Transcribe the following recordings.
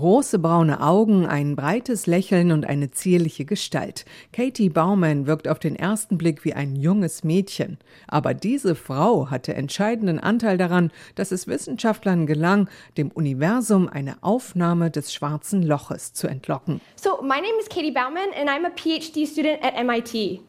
Große braune Augen, ein breites Lächeln und eine zierliche Gestalt. Katie Baumann wirkt auf den ersten Blick wie ein junges Mädchen. Aber diese Frau hatte entscheidenden Anteil daran, dass es Wissenschaftlern gelang, dem Universum eine Aufnahme des schwarzen Loches zu entlocken. So, my name is Katie Baumann and I'm a PhD student at MIT.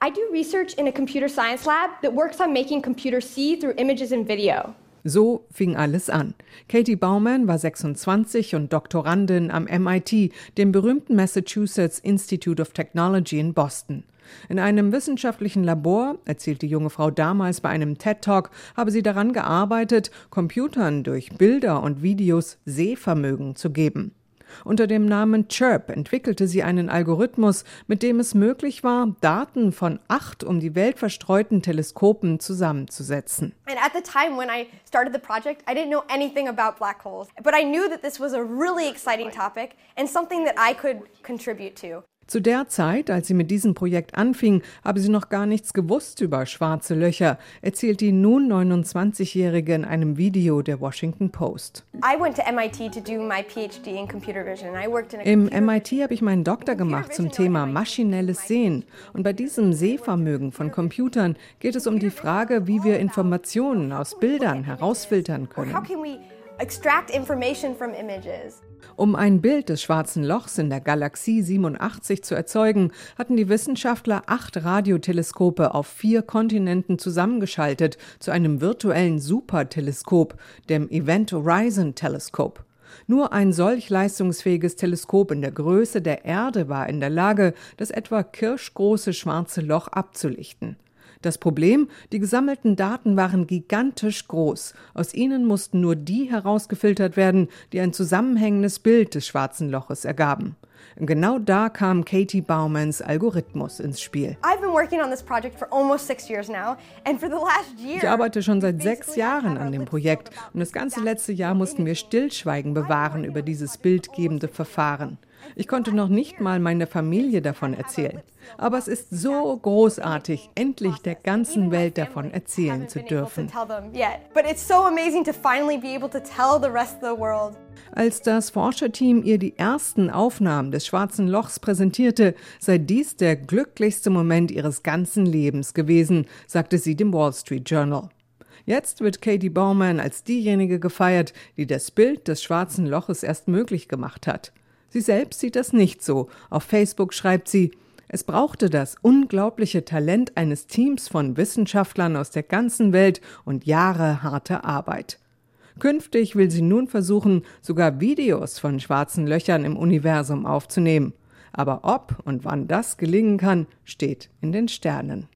I do research in a computer science lab that works on making computers see through images and video. So fing alles an. Katie Baumann war 26 und Doktorandin am MIT, dem berühmten Massachusetts Institute of Technology in Boston. In einem wissenschaftlichen Labor, erzählt die junge Frau damals bei einem TED Talk, habe sie daran gearbeitet, Computern durch Bilder und Videos Sehvermögen zu geben. Unter dem Namen Chirp entwickelte sie einen Algorithmus, mit dem es möglich war, Daten von acht um die Welt verstreuten Teleskopen zusammenzusetzen. And at the time when I started the project, I didn't know anything about black holes, but I knew that this was a really exciting topic and something that I could contribute to. Zu der Zeit, als sie mit diesem Projekt anfing, habe sie noch gar nichts gewusst über schwarze Löcher, erzählt die nun 29-Jährige in einem Video der Washington Post. Im MIT habe ich meinen Doktor gemacht zum Thema maschinelles Sehen. Und bei diesem Sehvermögen von Computern geht es um die Frage, wie wir Informationen aus Bildern herausfiltern können. Um ein Bild des schwarzen Lochs in der Galaxie 87 zu erzeugen, hatten die Wissenschaftler acht Radioteleskope auf vier Kontinenten zusammengeschaltet zu einem virtuellen Superteleskop, dem Event Horizon Telescope. Nur ein solch leistungsfähiges Teleskop in der Größe der Erde war in der Lage, das etwa kirschgroße schwarze Loch abzulichten. Das Problem, die gesammelten Daten waren gigantisch groß. Aus ihnen mussten nur die herausgefiltert werden, die ein zusammenhängendes Bild des schwarzen Loches ergaben. Genau da kam Katie Baumanns Algorithmus ins Spiel. Ich arbeite schon seit sechs Jahren an dem Projekt und das ganze letzte Jahr mussten wir Stillschweigen bewahren über dieses bildgebende Verfahren. Ich konnte noch nicht mal meiner Familie davon erzählen. Aber es ist so großartig, endlich der ganzen Welt davon erzählen zu dürfen. Als das Forscherteam ihr die ersten Aufnahmen des schwarzen Lochs präsentierte, sei dies der glücklichste Moment ihres ganzen Lebens gewesen, sagte sie dem Wall Street Journal. Jetzt wird Katie Baumann als diejenige gefeiert, die das Bild des schwarzen Loches erst möglich gemacht hat. Sie selbst sieht das nicht so. Auf Facebook schreibt sie, es brauchte das unglaubliche Talent eines Teams von Wissenschaftlern aus der ganzen Welt und Jahre harter Arbeit. Künftig will sie nun versuchen, sogar Videos von schwarzen Löchern im Universum aufzunehmen. Aber ob und wann das gelingen kann, steht in den Sternen.